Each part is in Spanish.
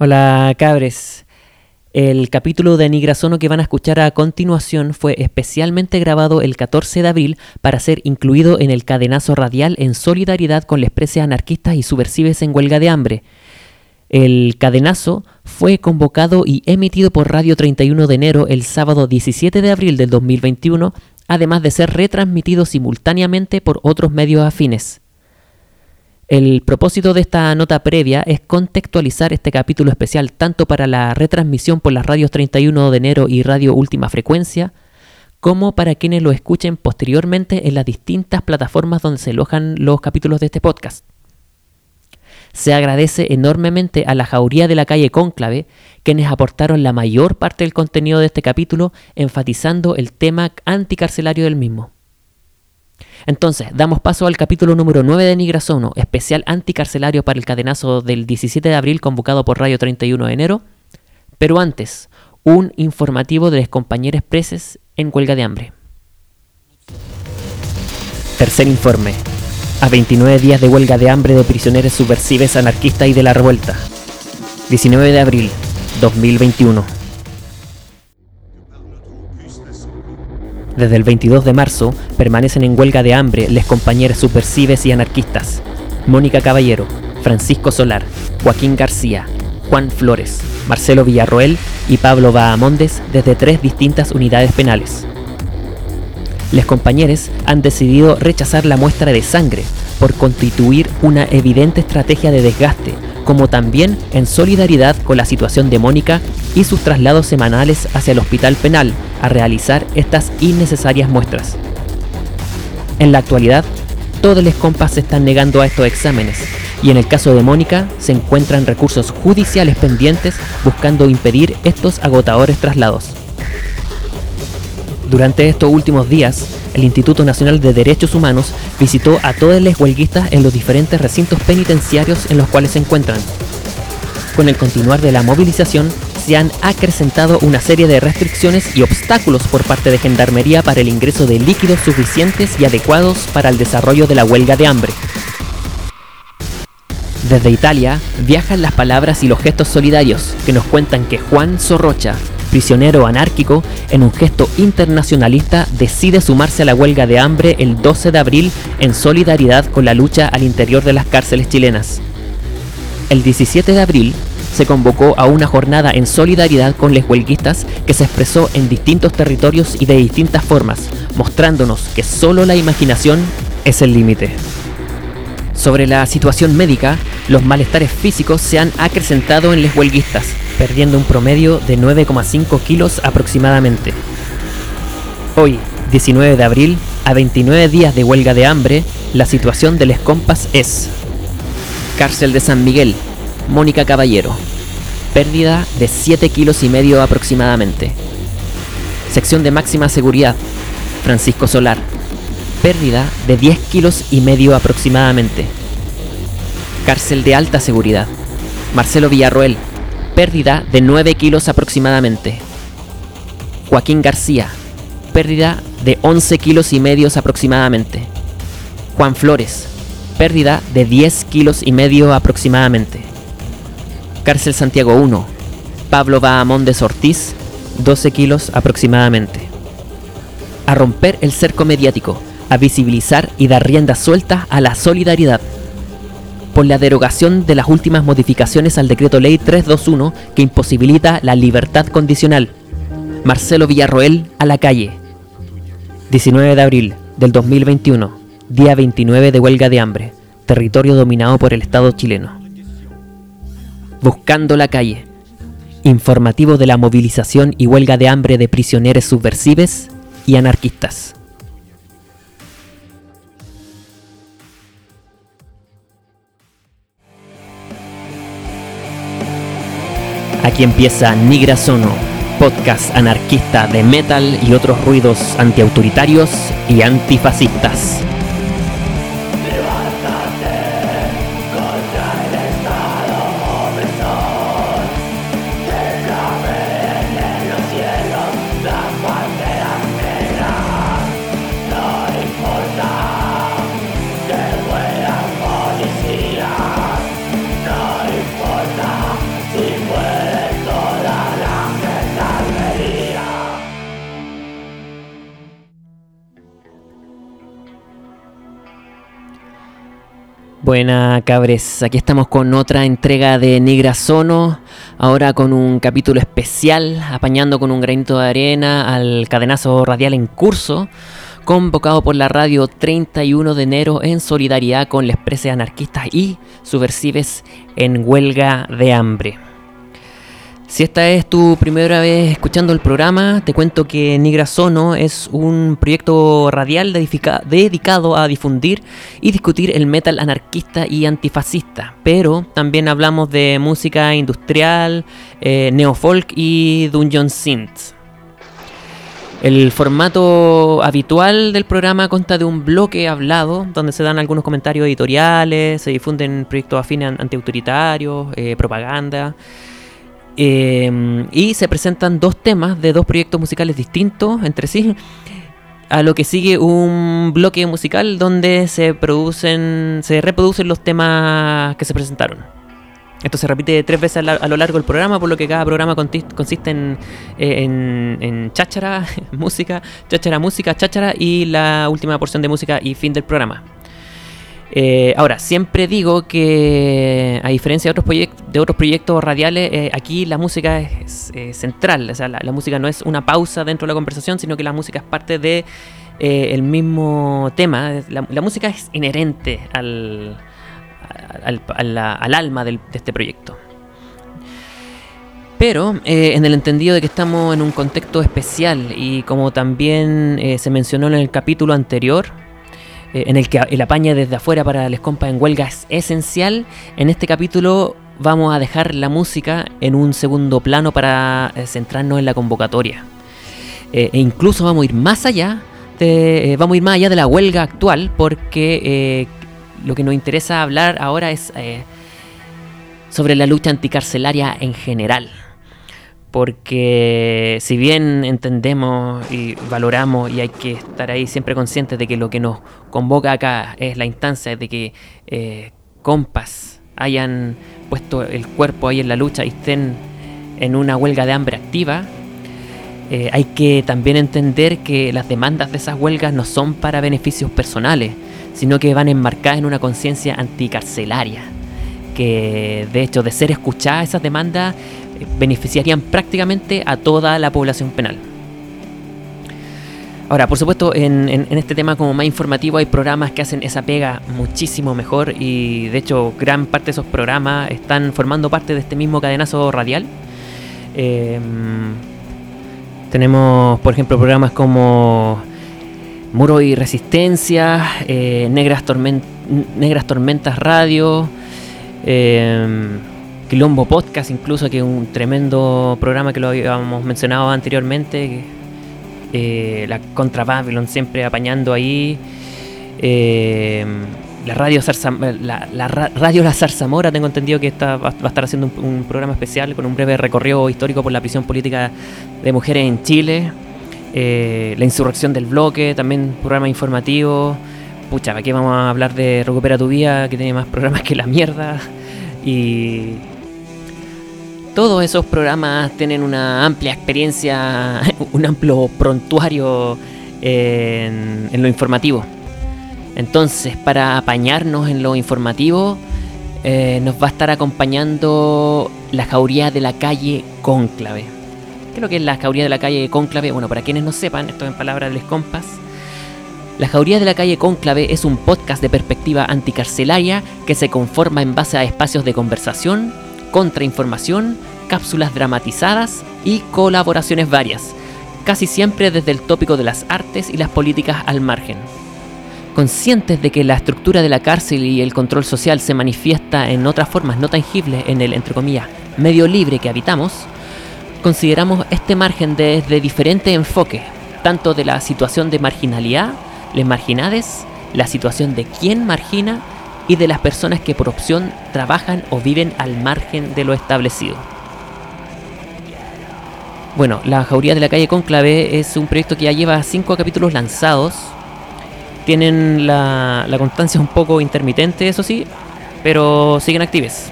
Hola cabres. El capítulo de Nigrasono que van a escuchar a continuación fue especialmente grabado el 14 de abril para ser incluido en el cadenazo radial en solidaridad con las presas anarquistas y subversives en huelga de hambre. El cadenazo fue convocado y emitido por Radio 31 de enero el sábado 17 de abril del 2021, además de ser retransmitido simultáneamente por otros medios afines. El propósito de esta nota previa es contextualizar este capítulo especial tanto para la retransmisión por las radios 31 de enero y Radio Última Frecuencia, como para quienes lo escuchen posteriormente en las distintas plataformas donde se alojan los capítulos de este podcast. Se agradece enormemente a la jauría de la calle Cónclave, quienes aportaron la mayor parte del contenido de este capítulo, enfatizando el tema anticarcelario del mismo. Entonces, damos paso al capítulo número 9 de Nigrasono, especial anticarcelario para el cadenazo del 17 de abril convocado por Radio 31 de enero. Pero antes, un informativo de los compañeros preses en huelga de hambre. Tercer informe. A 29 días de huelga de hambre de prisioneros subversives anarquistas y de la revuelta. 19 de abril 2021. Desde el 22 de marzo permanecen en huelga de hambre les compañeros subversives y anarquistas. Mónica Caballero, Francisco Solar, Joaquín García, Juan Flores, Marcelo Villarroel y Pablo Bahamondes desde tres distintas unidades penales. Les compañeros han decidido rechazar la muestra de sangre por constituir una evidente estrategia de desgaste, como también en solidaridad con la situación de Mónica y sus traslados semanales hacia el hospital penal a realizar estas innecesarias muestras. En la actualidad, todos los compas se están negando a estos exámenes y en el caso de Mónica se encuentran recursos judiciales pendientes buscando impedir estos agotadores traslados. Durante estos últimos días, el Instituto Nacional de Derechos Humanos visitó a todas las huelguistas en los diferentes recintos penitenciarios en los cuales se encuentran. Con el continuar de la movilización, se han acrecentado una serie de restricciones y obstáculos por parte de Gendarmería para el ingreso de líquidos suficientes y adecuados para el desarrollo de la huelga de hambre. Desde Italia viajan las palabras y los gestos solidarios que nos cuentan que Juan Sorrocha, prisionero anárquico, en un gesto internacionalista decide sumarse a la huelga de hambre el 12 de abril en solidaridad con la lucha al interior de las cárceles chilenas. El 17 de abril, se convocó a una jornada en solidaridad con los huelguistas que se expresó en distintos territorios y de distintas formas, mostrándonos que solo la imaginación es el límite. Sobre la situación médica, los malestares físicos se han acrecentado en los huelguistas, perdiendo un promedio de 9,5 kilos aproximadamente. Hoy, 19 de abril, a 29 días de huelga de hambre, la situación de les compas es Cárcel de San Miguel, Mónica Caballero. Pérdida de 7 kilos y medio aproximadamente. Sección de máxima seguridad. Francisco Solar. Pérdida de 10 kilos y medio aproximadamente. Cárcel de alta seguridad. Marcelo Villarroel. Pérdida de 9 kilos aproximadamente. Joaquín García. Pérdida de 11 kilos y medios aproximadamente. Juan Flores. Pérdida de 10 kilos y medio aproximadamente. Cárcel Santiago 1. Pablo Bahamondes Ortiz, 12 kilos aproximadamente. A romper el cerco mediático, a visibilizar y dar rienda suelta a la solidaridad. Por la derogación de las últimas modificaciones al decreto ley 321 que imposibilita la libertad condicional. Marcelo Villarroel a la calle. 19 de abril del 2021, día 29 de huelga de hambre, territorio dominado por el Estado chileno. Buscando la calle. Informativo de la movilización y huelga de hambre de prisioneros subversives y anarquistas. Aquí empieza Nigra Sono, podcast anarquista de metal y otros ruidos antiautoritarios y antifascistas. Buena cabres, aquí estamos con otra entrega de Nigra Sono, ahora con un capítulo especial, apañando con un granito de arena al cadenazo radial en curso, convocado por la radio 31 de enero en solidaridad con las presas anarquistas y subversives en huelga de hambre. Si esta es tu primera vez escuchando el programa, te cuento que Nigra Sono es un proyecto radial dedicado a difundir y discutir el metal anarquista y antifascista, pero también hablamos de música industrial, eh, neofolk y dungeon synth. El formato habitual del programa consta de un bloque hablado donde se dan algunos comentarios editoriales, se difunden proyectos afines antiautoritarios, eh, propaganda. Em, y se presentan dos temas de dos proyectos musicales distintos entre sí. A lo que sigue un bloque musical donde se producen, se reproducen los temas que se presentaron. Esto se repite tres veces a, lo largo del programa, por lo que cada programa consiste en, en, en cháchara, música, cháchara, música, cháchara y la última porción de música y fin del programa. Eh, ahora, siempre digo que a diferencia de otros, de otros proyectos radiales, eh, aquí la música es central. O sea, la, música no es una pausa dentro de la conversación, sino que la música es parte de eh, el mismo tema. La, música es inherente al, al, alma de este proyecto. Pero en el entendido de que estamos en un contexto especial y como también se mencionó en el capítulo anterior, eh, en el que el apañe desde afuera para les compas en huelga es esencial, en este capítulo vamos a dejar la música en un segundo plano para eh, centrarnos en la convocatoria. Eh, e incluso vamos a ir más allá vamos a ir más allá de la huelga actual porque lo que nos interesa hablar ahora es sobre la lucha anticarcelaria en general porque si bien entendemos y valoramos y hay que estar ahí siempre conscientes de que lo que nos convoca acá es la instancia de que eh, compas hayan puesto el cuerpo ahí en la lucha y estén en una huelga de hambre activa, eh, hay que también entender que las demandas de esas huelgas no son para beneficios personales, sino que van enmarcadas en una conciencia anticarcelaria, que de hecho de ser escuchadas esas demandas beneficiarían prácticamente a toda la población penal. Ahora, por supuesto, en, este tema como más informativo hay programas que hacen esa pega muchísimo mejor y de hecho gran parte de esos programas están formando parte de este mismo cadenazo radial. Em, tenemos, por ejemplo, programas como Muro y Resistencia, eh, Negras, Negras Tormentas Radio, em, Quilombo Podcast, incluso, que es un tremendo programa que lo habíamos mencionado anteriormente. Eh, la contra Babylon siempre apañando ahí. Eh, la radio la, radio La Zarzamora, tengo entendido que está, va, a estar haciendo un, programa especial con un breve recorrido histórico por la prisión política de mujeres en Chile. Eh, la insurrección del bloque, también programa informativo. Pucha, aquí vamos a hablar de Recupera tu Vida, que tiene más programas que la mierda. Y todos esos programas tienen una amplia experiencia, un amplio prontuario en, lo informativo. Entonces, para apañarnos en lo informativo, eh, nos va a estar acompañando la jauría de la calle Cónclave. ¿Qué es lo que es la jauría de la calle Cónclave? Bueno, para quienes no sepan, esto en palabras de les compas. La Jauría de la Calle Cónclave es un podcast de perspectiva anticarcelaria que se conforma en base a espacios de conversación, contrainformación, cápsulas dramatizadas y colaboraciones varias, casi siempre desde el tópico de las artes y las políticas al margen. Conscientes de que la estructura de la cárcel y el control social se manifiesta en otras formas no tangibles en el, entre medio libre que habitamos, consideramos este margen desde diferentes enfoques, tanto de la situación de marginalidad, les marginades, la situación de quien margina y de las personas que por opción trabajan o viven al margen de lo establecido. Bueno, La Jauría de la Calle Conclave es un proyecto que ya lleva cinco capítulos lanzados. Tienen la, constancia un poco intermitente, eso sí, pero siguen actives.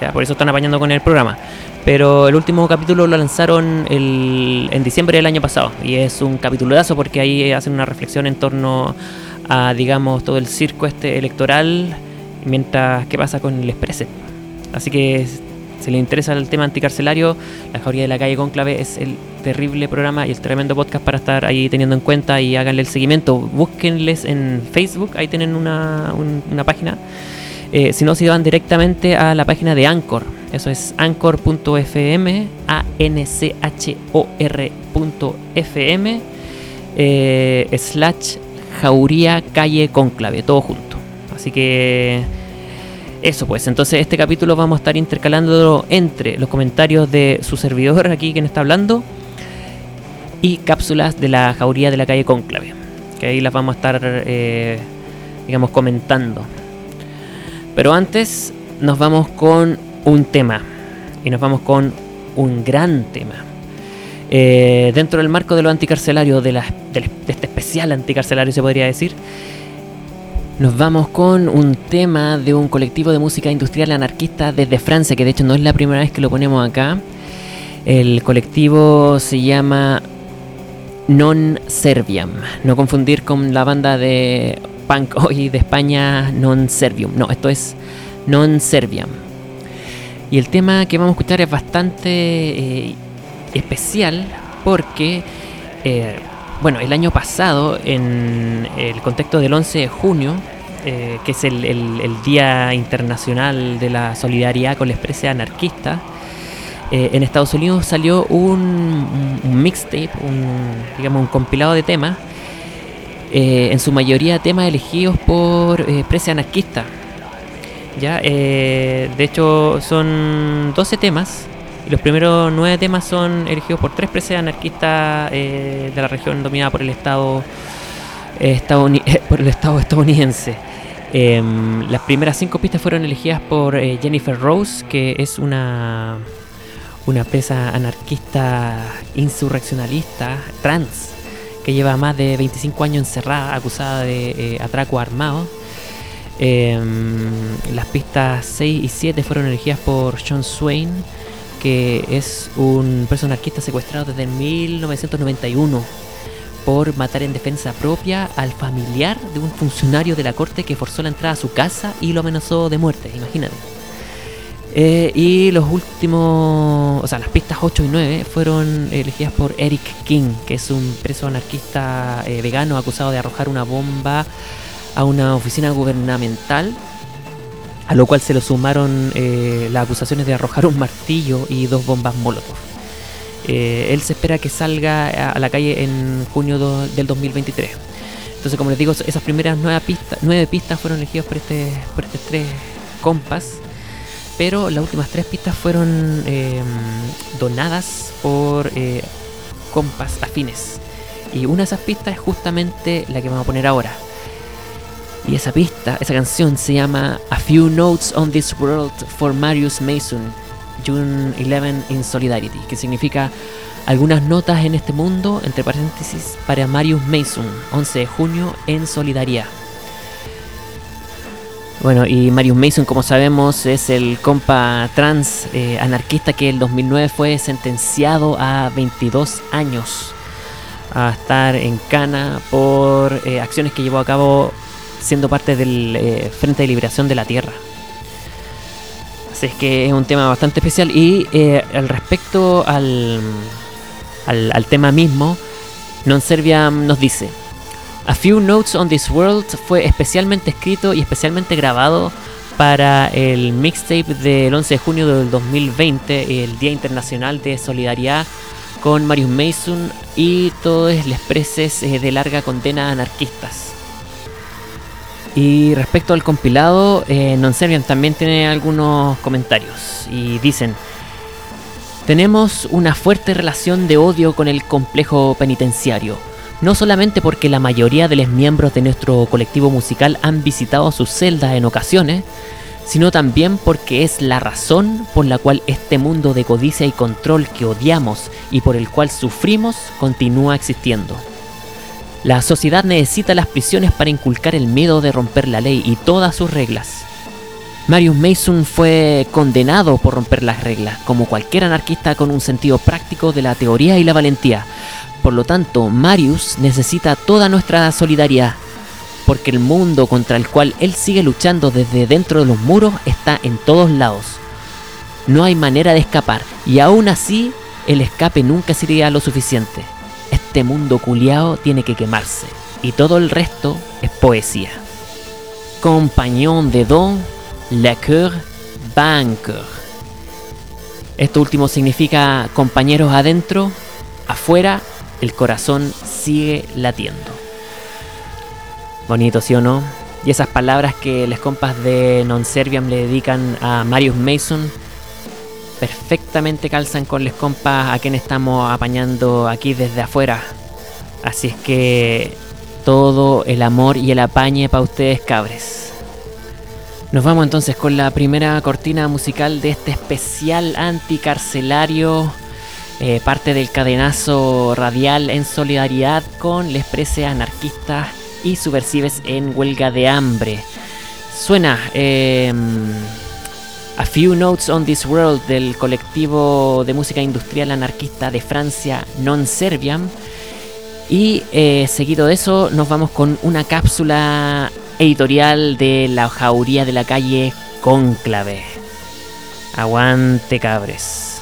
Ya, por eso están apañando con el programa. Pero el último capítulo lo lanzaron en diciembre del año pasado. Y es un capitulazo porque ahí hacen una reflexión en torno a, digamos, todo el circo este electoral Mientras, ¿qué pasa con el Express? Así que si les interesa el tema anticarcelario, La Jauría de la Calle Conclave es el terrible programa y el tremendo podcast para estar ahí teniendo en cuenta y háganle el seguimiento. Búsquenles en Facebook, ahí tienen una, una página. Eh, si no, si van directamente a la página de Anchor. Eso es anchor.fm, A-N-C-H-O-R.fm, eh, slash Jauría Calle Conclave, todo junto. Así que eso pues, entonces este capítulo vamos a estar intercalándolo entre los comentarios de su servidor aquí quien está hablando y cápsulas de la jauría de la calle Conclave, que ahí las vamos a estar, eh, digamos, comentando. Pero antes nos vamos con un tema, y nos vamos con un gran tema. Eh, dentro del marco de lo anticarcelario, de, este especial anticarcelario se podría decir, nos vamos con un tema de un colectivo de música industrial anarquista desde Francia, que de hecho no es la primera vez que lo ponemos acá. El colectivo se llama Non Serviam. No confundir con la banda de punk hoy de España Non Servium. No, esto es Non Serviam. Y el tema que vamos a escuchar es bastante eh, especial porque eh, bueno, el año pasado, en el contexto del 11 de junio, eh, que es el, Día Internacional de la Solidaridad con la Expresa Anarquista, eh, en Estados Unidos salió un, mixtape, un, digamos, un compilado de temas, eh, en su mayoría temas elegidos por Expresa Anarquista. ¿ya? de hecho, son 12 temas los primeros nueve temas son elegidos por tres preses anarquistas eh, de la región dominada por el Estado, por el Estado estadounidense. Em, las primeras cinco pistas fueron elegidas por eh, Jennifer Rose, que es una, una presa anarquista insurreccionalista trans, que lleva más de 25 años encerrada, acusada de eh, atraco armado. Em, las pistas 6 y 7 fueron elegidas por John Swain, que es un preso anarquista secuestrado desde 1991 por matar en defensa propia al familiar de un funcionario de la corte que forzó la entrada a su casa y lo amenazó de muerte, imagínate. Eh, y los últimos, o sea, las pistas 8 y 9 fueron elegidas por Eric King, que es un preso anarquista eh, vegano acusado de arrojar una bomba a una oficina gubernamental a lo cual se le sumaron eh, las acusaciones de arrojar un martillo y dos bombas Molotov. Eh, él se espera que salga a, la calle en junio del 2023. Entonces, como les digo, esas primeras nueve pistas, nueve pistas fueron elegidas por este, por estos tres compas, pero las últimas tres pistas fueron em, donadas por eh, compas afines. Y una de esas pistas es justamente la que vamos a poner ahora. Y esa pista, esa canción se llama A Few Notes on This World for Marius Mason, June 11 in Solidarity, que significa algunas notas en este mundo, entre paréntesis, para Marius Mason, 11 de junio en Solidaridad. Bueno, y Marius Mason, como sabemos, es el compa trans eh, anarquista que en el 2009 fue sentenciado a 22 años a estar en cana por eh, acciones que llevó a cabo siendo parte del eh, Frente de Liberación de la Tierra. Así es que es un tema bastante especial y eh, al respecto al, al, tema mismo, Non Serviam nos dice, A Few Notes on This World fue especialmente escrito y especialmente grabado para el mixtape del 11 de junio del 2020, el Día Internacional de Solidaridad con Marius Mason y todos los preses eh, de larga condena anarquistas. Y respecto al compilado, eh, Non Serviam también tiene algunos comentarios y dicen, tenemos una fuerte relación de odio con el complejo penitenciario, no solamente porque la mayoría de los miembros de nuestro colectivo musical han visitado sus celdas en ocasiones, sino también porque es la razón por la cual este mundo de codicia y control que odiamos y por el cual sufrimos continúa existiendo. La sociedad necesita las prisiones para inculcar el miedo de romper la ley y todas sus reglas. Marius Mason fue condenado por romper las reglas, como cualquier anarquista con un sentido práctico de la teoría y la valentía. Por lo tanto, Marius necesita toda nuestra solidaridad. porque el mundo contra el cual él sigue luchando desde dentro de los muros está en todos lados. No hay manera de escapar, y aún así el escape nunca sería lo suficiente. Este mundo culiao tiene que quemarse, y todo el resto es poesía. Compañón de Don, le coeur banqueur. Esto último significa compañeros adentro, afuera, el corazón sigue latiendo. Bonito, ¿sí o no? Y esas palabras que les compas de Non Serviam le dedican a Marius Mason perfectamente calzan con les compas a quien estamos apañando aquí desde afuera. Así es que todo el amor y el apañe para ustedes, cabres. Nos vamos entonces con la primera cortina musical de este especial anticarcelario, eh, parte del cadenazo radial en solidaridad con les prese anarquistas y subversives en huelga de hambre. Suena em, A Few Notes on This World del colectivo de música industrial anarquista de Francia, Non Serviam. Y eh, seguido de eso nos vamos con una cápsula editorial de la jauría de la calle Cónclave. Aguante cabres.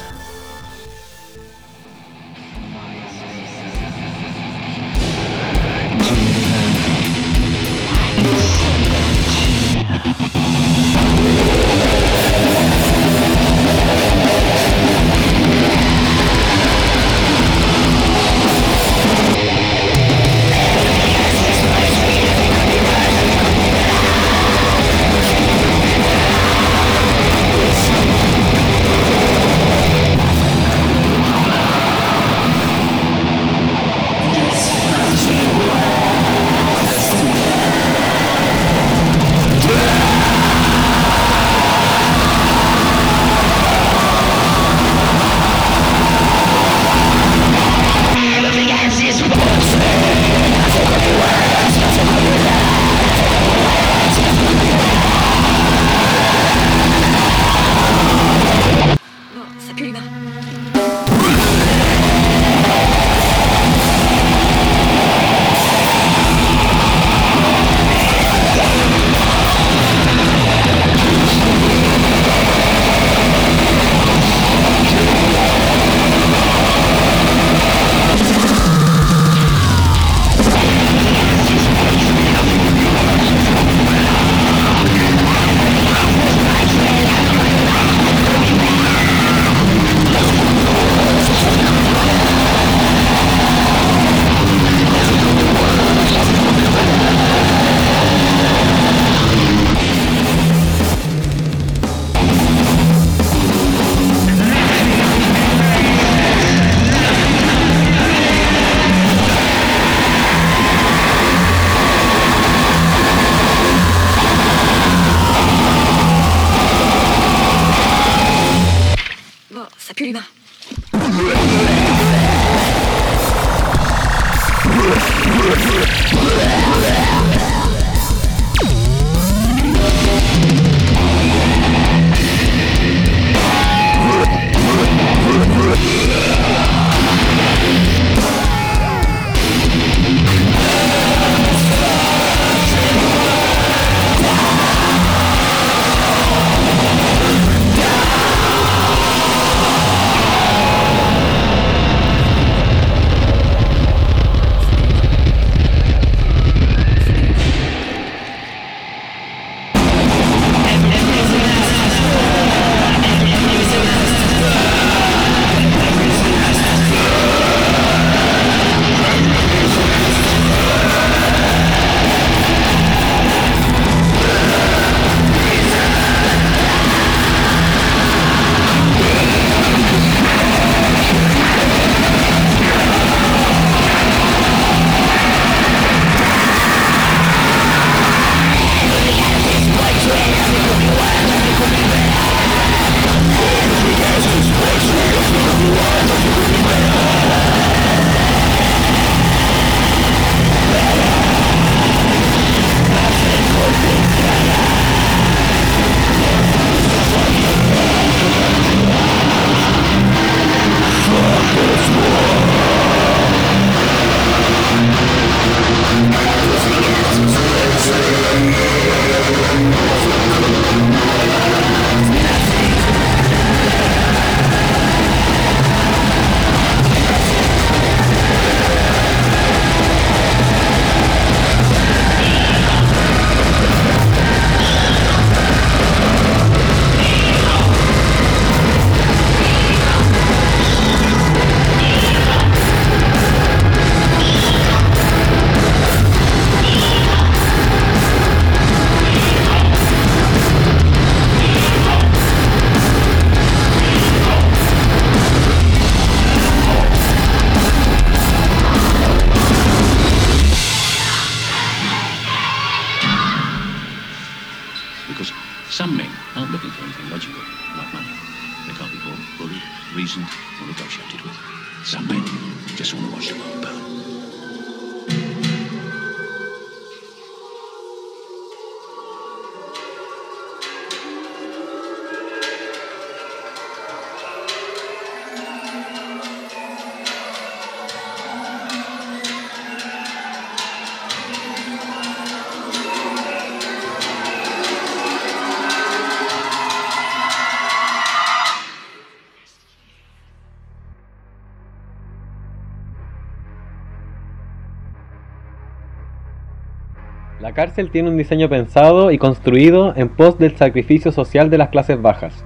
Cárcel tiene un diseño pensado y construido en pos del sacrificio social de las clases bajas.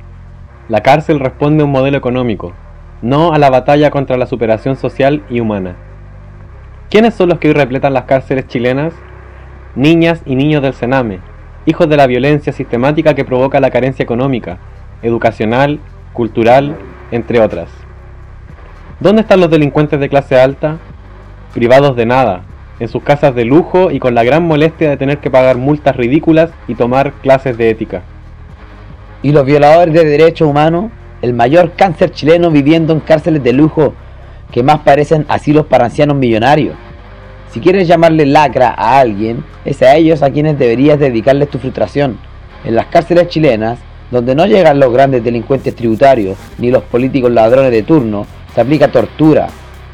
La cárcel responde a un modelo económico, no a la batalla contra la superación social y humana. ¿Quiénes son los que hoy repletan las cárceles chilenas? Niñas y niños del Sename, hijos de la violencia sistemática que provoca la carencia económica, educacional, cultural, entre otras. ¿Dónde están los delincuentes de clase alta? Privados de nada, en sus casas de lujo y con la gran molestia de tener que pagar multas ridículas y tomar clases de ética. Y los violadores de derechos humanos, el mayor cáncer chileno viviendo en cárceles de lujo que más parecen asilos para ancianos millonarios. Si quieres llamarle lacra a alguien, es a ellos a quienes deberías dedicarles tu frustración. En las cárceles chilenas, donde no llegan los grandes delincuentes tributarios ni los políticos ladrones de turno, se aplica tortura,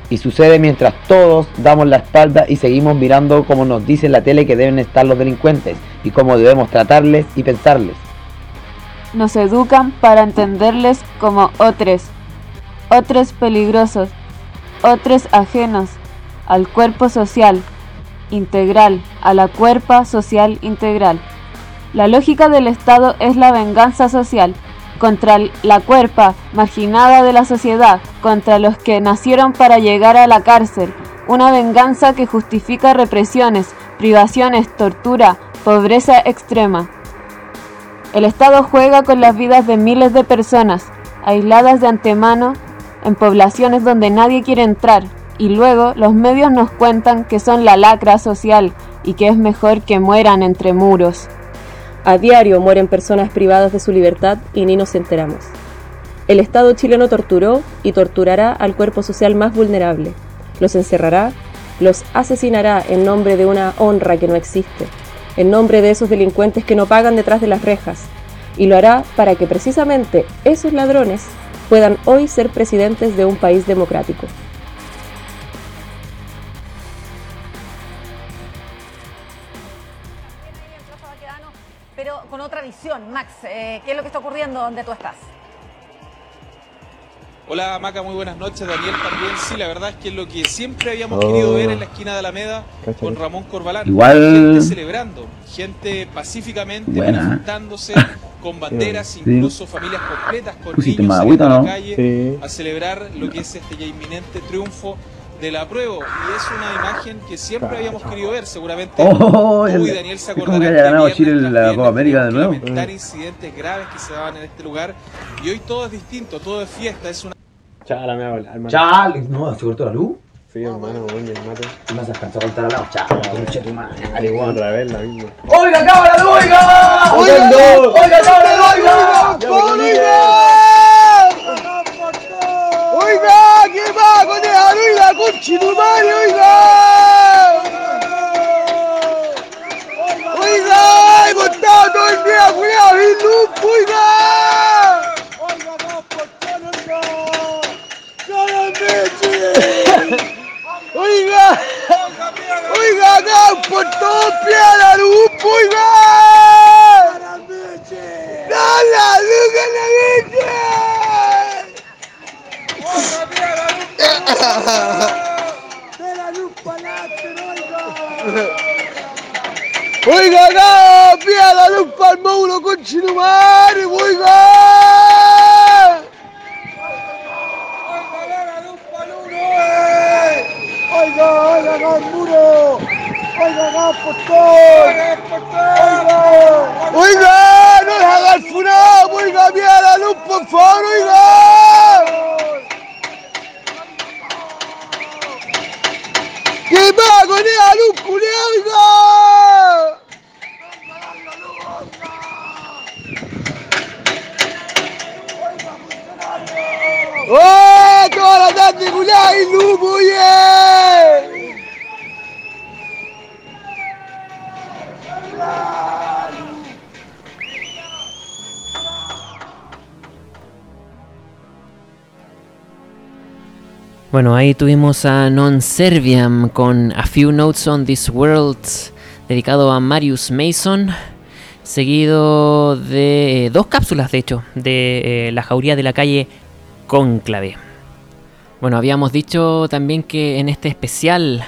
y sucede mientras todos damos la espalda y seguimos mirando como nos dice la tele que deben estar los delincuentes y cómo debemos tratarles y pensarles. Nos educan para entenderles como otros, otros peligrosos, otros ajenos al cuerpo social integral, a la cuerpa social integral. La lógica del Estado es la venganza social contra la cuerpa marginada de la sociedad, contra los que nacieron para llegar a la cárcel, una venganza que justifica represiones, privaciones, tortura, pobreza extrema. El Estado juega con las vidas de miles de personas, aisladas de antemano, en poblaciones donde nadie quiere entrar, y luego los medios nos cuentan que son la lacra social y que es mejor que mueran entre muros. A diario mueren personas privadas de su libertad y ni nos enteramos. El Estado chileno torturó y torturará al cuerpo social más vulnerable. Los encerrará, los asesinará en nombre de una honra que no existe, en nombre de esos delincuentes que no pagan detrás de las rejas, y lo hará para que precisamente esos ladrones puedan hoy ser presidentes de un país democrático. Otra visión. Max, eh, ¿qué es lo que está ocurriendo donde tú estás? Hola Maca, muy buenas noches. Daniel también. Sí, la verdad es que es lo que siempre habíamos querido ver en la esquina de Alameda con Ramón Corbalán. Igual. Gente celebrando, gente pacíficamente manifestándose con banderas, incluso familias completas con Pusiste niños ¿no? la calle Sí. a celebrar lo que es este ya inminente triunfo del apruebo. Y es una imagen que siempre habíamos querido ver. Seguramente Oh, tú el- y Daniel se es como acordarán que haya ganado Chile la Copa América de nuevo. lamentar incidentes graves que se daban en este lugar. Y hoy todo es distinto, todo es fiesta, es una Chala, me hermano. Chale, no, se cortó la luz. Sí, hermano, bueno, mate. No se alcanzó a cortar la luz. Chale, concha tu madre. Dale, igual. Otra vez la misma. ¡Oiga, cámara, oiga! ¡Oiga, oiga, cámara, oiga! Oiga, ¿qué va con esa ruina, conchetumare, oiga? Oiga, hemos estado todo el día culiao sin luz, oiga. Oiga, no, por favor, no. Oiga, oiga, acá por todos pies la luz, oiga. ¡Dale la luz a la acá, pida la luz para el módulo con Chinumare, oiga. Oiga, oiga, acá el muro. Oiga, acá el postón. Oiga, oiga, no le haga el funado, oiga, pida la luz, por favor, oiga. ¿Qué va con esa luz, culiao, oiga? ¡Oh! ¡Toda la tarde, culiao! ¡Y lupo, yeah! Bueno, ahí tuvimos a Non Serviam con A Few Notes on This World, dedicado a Marius Mason, seguido de dos cápsulas, de hecho, de eh, la jauría de la calle Cónclave. Bueno, habíamos dicho también que en este especial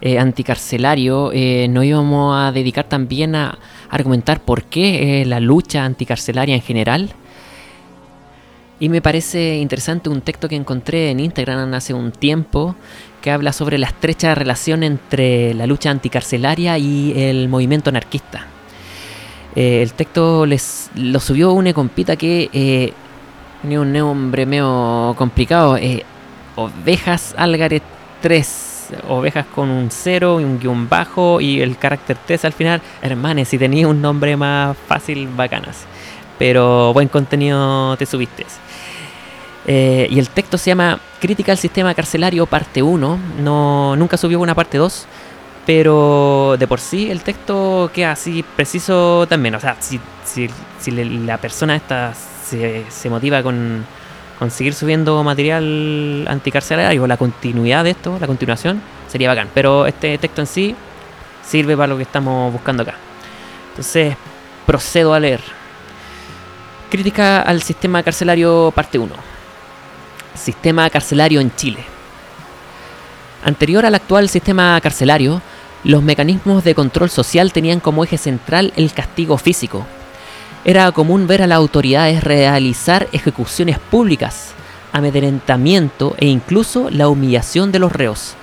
eh, anticarcelario eh, nos íbamos a dedicar también a argumentar por qué la lucha anticarcelaria en general y me parece interesante un texto que encontré en Instagram hace un tiempo que habla sobre la estrecha relación entre la lucha anticarcelaria y el movimiento anarquista. Eh, el texto les, lo subió una compita que eh, tiene un nombre medio complicado. Eh, ovejas Algaret 3. Ovejas con un cero y un guion bajo y el carácter 3 al final. Hermanes, si tenía un nombre más fácil, bacanas. Pero buen contenido te subiste. Eh, y el texto se llama Crítica al sistema carcelario, parte 1. No, nunca subió una parte 2. Pero de por sí el texto queda así preciso también. O sea, si, si, si la persona esta se, se motiva con, con, seguir subiendo material anticarcelario, la continuidad de esto, la continuación, sería bacán. Pero este texto en sí sirve para lo que estamos buscando acá. Entonces, procedo a leer. Crítica al sistema carcelario, parte 1 sistema carcelario en Chile. Anterior al actual sistema carcelario, los mecanismos de control social tenían como eje central el castigo físico. Era común ver a las autoridades realizar ejecuciones públicas, amedrentamiento e incluso la humillación de los reos.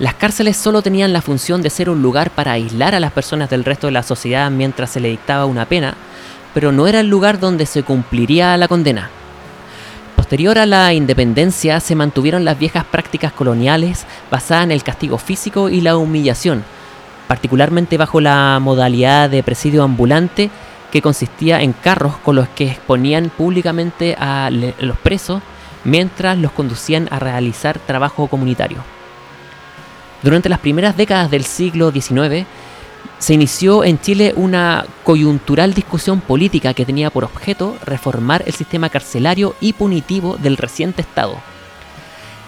Las cárceles solo tenían la función de ser un lugar para aislar a las personas del resto de la sociedad mientras se le dictaba una pena, pero no era el lugar donde se cumpliría la condena. Posterior a la independencia se mantuvieron las viejas prácticas coloniales basadas en el castigo físico y la humillación, particularmente bajo la modalidad de presidio ambulante que consistía en carros con los que exponían públicamente a los presos mientras los conducían a realizar trabajo comunitario. Durante las primeras décadas del siglo XIX, se inició en Chile una coyuntural discusión política que tenía por objeto reformar el sistema carcelario y punitivo del reciente Estado.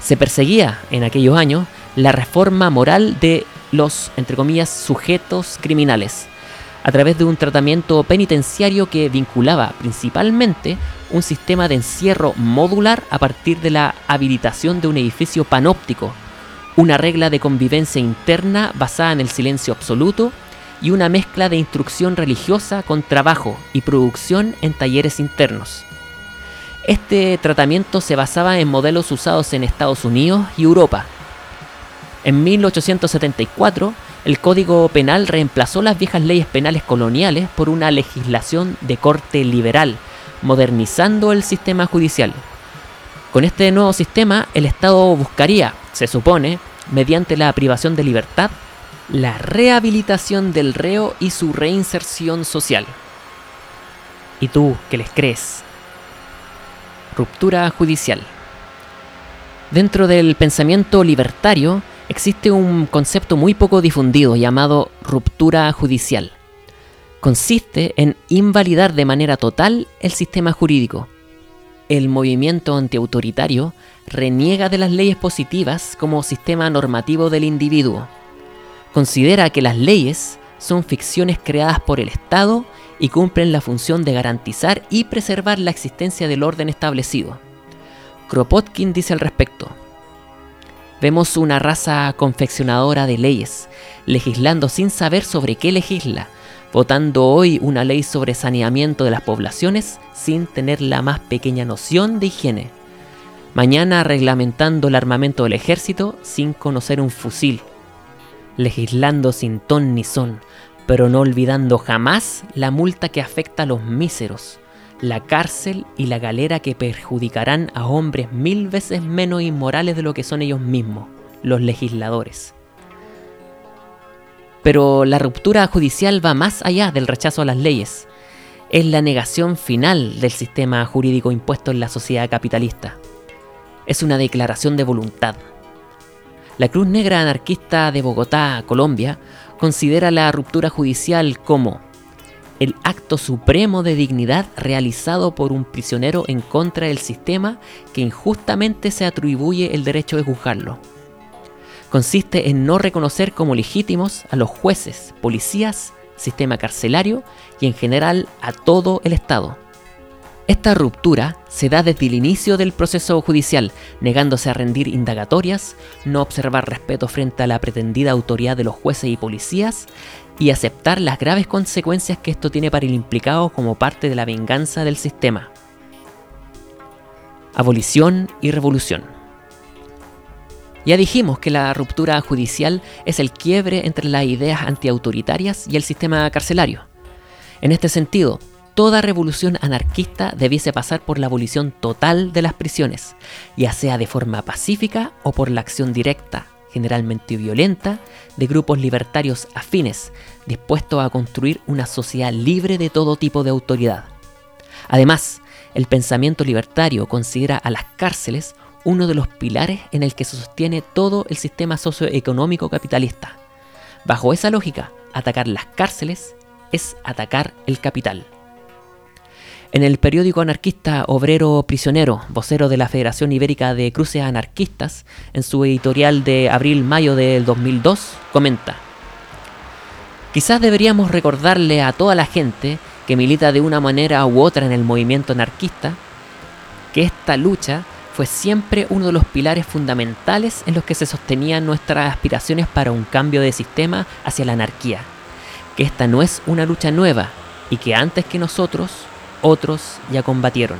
Se perseguía en aquellos años la reforma moral de los, entre comillas, sujetos criminales, a través de un tratamiento penitenciario que vinculaba principalmente un sistema de encierro modular a partir de la habilitación de un edificio panóptico, una regla de convivencia interna basada en el silencio absoluto y una mezcla de instrucción religiosa con trabajo y producción en talleres internos. Este tratamiento se basaba en modelos usados en Estados Unidos y Europa. En 1874, el Código Penal reemplazó las viejas leyes penales coloniales por una legislación de corte liberal, modernizando el sistema judicial. Con este nuevo sistema, el Estado buscaría, se supone, mediante la privación de libertad, la rehabilitación del reo y su reinserción social. ¿Y tú qué les crees? Ruptura judicial. Dentro del pensamiento libertario existe un concepto muy poco difundido llamado ruptura judicial. Consiste en invalidar de manera total el sistema jurídico. El movimiento antiautoritario reniega de las leyes positivas como sistema normativo del individuo considera que las leyes son ficciones creadas por el Estado y cumplen la función de garantizar y preservar la existencia del orden establecido. Kropotkin dice al respecto, Vemos una raza confeccionadora de leyes, legislando sin saber sobre qué legisla, votando hoy una ley sobre saneamiento de las poblaciones sin tener la más pequeña noción de higiene. Mañana reglamentando el armamento del ejército sin conocer un fusil legislando sin ton ni son, pero no olvidando jamás la multa que afecta a los míseros, la cárcel y la galera que perjudicarán a hombres mil veces menos inmorales de lo que son ellos mismos, los legisladores. Pero la ruptura judicial va más allá del rechazo a las leyes. Es la negación final del sistema jurídico impuesto en la sociedad capitalista. es una declaración de voluntad. La Cruz Negra Anarquista de Bogotá, Colombia, considera la ruptura judicial como el acto supremo de dignidad realizado por un prisionero en contra del sistema que injustamente se atribuye el derecho de juzgarlo. Consiste en no reconocer como legítimos a los jueces, policías, sistema carcelario y en general a todo el Estado. Esta ruptura se da desde el inicio del proceso judicial, negándose a rendir indagatorias, no observar respeto frente a la pretendida autoridad de los jueces y policías y aceptar las graves consecuencias que esto tiene para el implicado como parte de la venganza del sistema. Abolición y revolución. Ya dijimos que la ruptura judicial es el quiebre entre las ideas antiautoritarias y el sistema carcelario. En este sentido, toda revolución anarquista debiese pasar por la abolición total de las prisiones, ya sea de forma pacífica o por la acción directa, generalmente violenta, de grupos libertarios afines, dispuestos a construir una sociedad libre de todo tipo de autoridad. Además, el pensamiento libertario considera a las cárceles uno de los pilares en el que se sostiene todo el sistema socioeconómico capitalista. Bajo esa lógica, atacar las cárceles es atacar el capital. En el periódico anarquista Obrero Prisionero, vocero de la Federación Ibérica de Cruces Anarquistas, en su editorial de abril-mayo del 2002, comenta, Quizás deberíamos recordarle a toda la gente que milita de una manera u otra en el movimiento anarquista, que esta lucha fue siempre uno de los pilares fundamentales en los que se sostenían nuestras aspiraciones para un cambio de sistema hacia la anarquía, que esta no es una lucha nueva y que antes que nosotros, otros ya combatieron.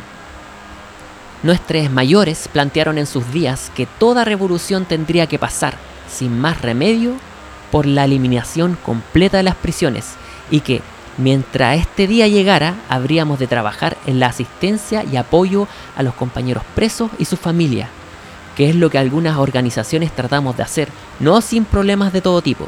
Nuestros mayores plantearon en sus días que toda revolución tendría que pasar, sin más remedio, por la eliminación completa de las prisiones y que Mientras este día llegara, habríamos de trabajar en la asistencia y apoyo a los compañeros presos y sus familias, que es lo que algunas organizaciones tratamos de hacer, no sin problemas de todo tipo.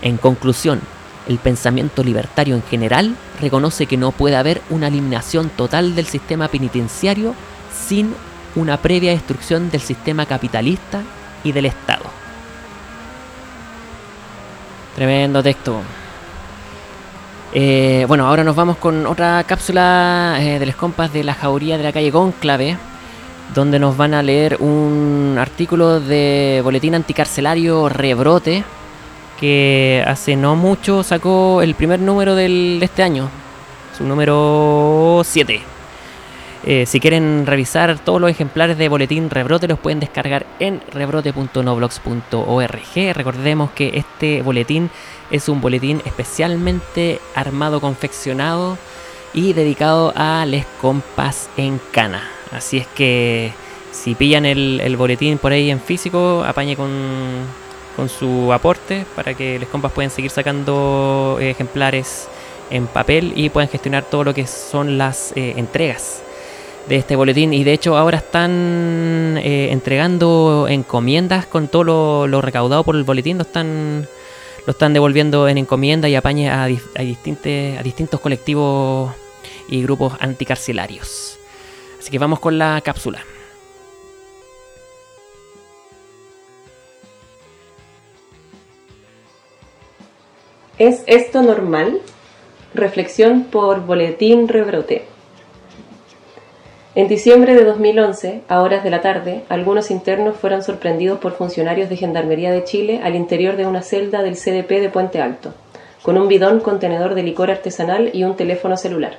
En conclusión, el pensamiento libertario en general reconoce que no puede haber una eliminación total del sistema penitenciario sin una previa destrucción del sistema capitalista y del Estado. Tremendo texto. Eh, bueno, ahora nos vamos con otra cápsula eh, de los compas de la jauría de la calle Conclave, donde nos van a leer un artículo de Boletín Anticarcelario Rebrote, que hace no mucho sacó el primer número del, de este año, su número 7. Eh, si quieren revisar todos los ejemplares de Boletín Rebrote, los pueden descargar en rebrote.noblogs.org. Recordemos que este boletín es un boletín especialmente armado, confeccionado y dedicado a les compas en cana. Así es que si pillan el, boletín por ahí en físico, apañe con, con su aporte para que les compas puedan seguir sacando ejemplares en papel y puedan gestionar todo lo que son las eh, entregas de este boletín y de hecho ahora están eh, entregando encomiendas con todo lo, recaudado por el boletín, lo están lo están devolviendo en encomienda y apañe a, a, a distintos colectivos y grupos anticarcelarios. Así que vamos con la cápsula. ¿Es esto normal? Reflexión por Boletín Rebrote. En diciembre de 2011, a horas de la tarde, algunos internos fueron sorprendidos por funcionarios de Gendarmería de Chile al interior de una celda del CDP de Puente Alto, con un bidón contenedor de licor artesanal y un teléfono celular.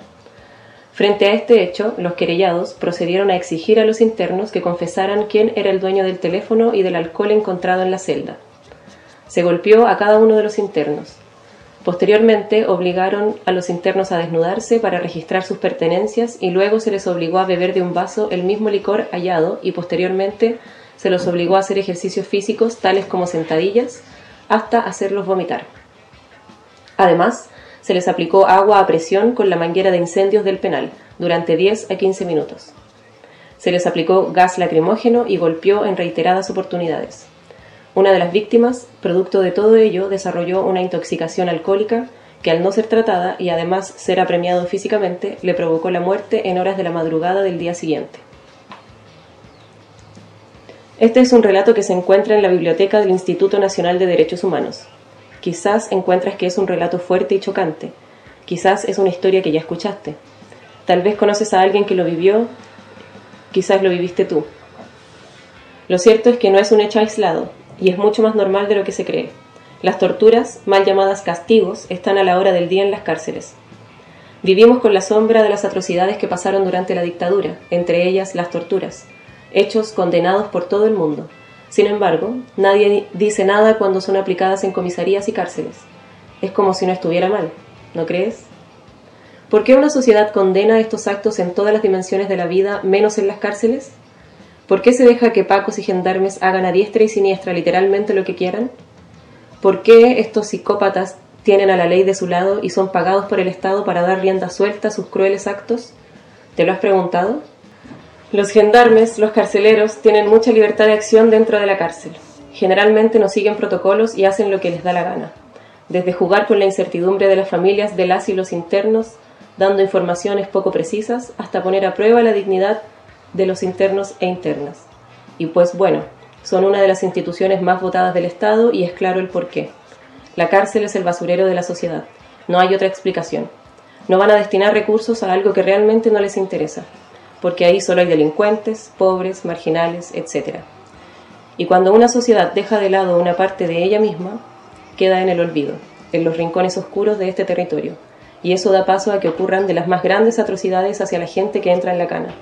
Frente a este hecho, los querellados procedieron a exigir a los internos que confesaran quién era el dueño del teléfono y del alcohol encontrado en la celda. Se golpeó a cada uno de los internos, Posteriormente obligaron a los internos a desnudarse para registrar sus pertenencias y luego se les obligó a beber de un vaso el mismo licor hallado y posteriormente se los obligó a hacer ejercicios físicos tales como sentadillas hasta hacerlos vomitar. Además, se les aplicó agua a presión con la manguera de incendios del penal durante 10 a 15 minutos. Se les aplicó gas lacrimógeno y golpeó en reiteradas oportunidades. Una de las víctimas, producto de todo ello, desarrolló una intoxicación alcohólica que al no ser tratada y además ser apremiado físicamente, le provocó la muerte en horas de la madrugada del día siguiente. Este es un relato que se encuentra en la biblioteca del Instituto Nacional de Derechos Humanos. Quizás encuentras que es un relato fuerte y chocante. Quizás es una historia que ya escuchaste. Tal vez conoces a alguien que lo vivió. Quizás lo viviste tú. Lo cierto es que no es un hecho aislado y es mucho más normal de lo que se cree. Las torturas, mal llamadas castigos, están a la hora del día en las cárceles. Vivimos con la sombra de las atrocidades que pasaron durante la dictadura, entre ellas las torturas, hechos condenados por todo el mundo. Sin embargo, nadie dice nada cuando son aplicadas en comisarías y cárceles. Es como si no estuviera mal, ¿no crees? ¿Por qué una sociedad condena estos actos en todas las dimensiones de la vida, menos en las cárceles? ¿Por qué se deja que pacos y gendarmes hagan a diestra y siniestra literalmente lo que quieran? ¿Por qué estos psicópatas tienen a la ley de su lado y son pagados por el Estado para dar rienda suelta a sus crueles actos? ¿Te lo has preguntado? Los gendarmes, los carceleros, tienen mucha libertad de acción dentro de la cárcel. Generalmente no siguen protocolos y hacen lo que les da la gana. Desde jugar con la incertidumbre de las familias de las y los internos, dando informaciones poco precisas, hasta poner a prueba la dignidad de los internos e internas. Y pues bueno, son una de las instituciones más votadas del Estado y es claro el porqué. La cárcel es el basurero de la sociedad. No hay otra explicación. No van a destinar recursos a algo que realmente no les interesa porque ahí solo hay delincuentes, pobres, marginales, etc. Y cuando una sociedad deja de lado una parte de ella misma, queda en el olvido, en los rincones oscuros de este territorio, y eso da paso a que ocurran de las más grandes atrocidades hacia la gente que entra en la cana.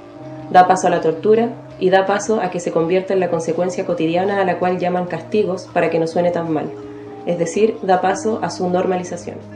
Da paso a la tortura y da paso a que se convierta en la consecuencia cotidiana a la cual llaman castigos para que no suene tan mal, es decir, da paso a su normalización.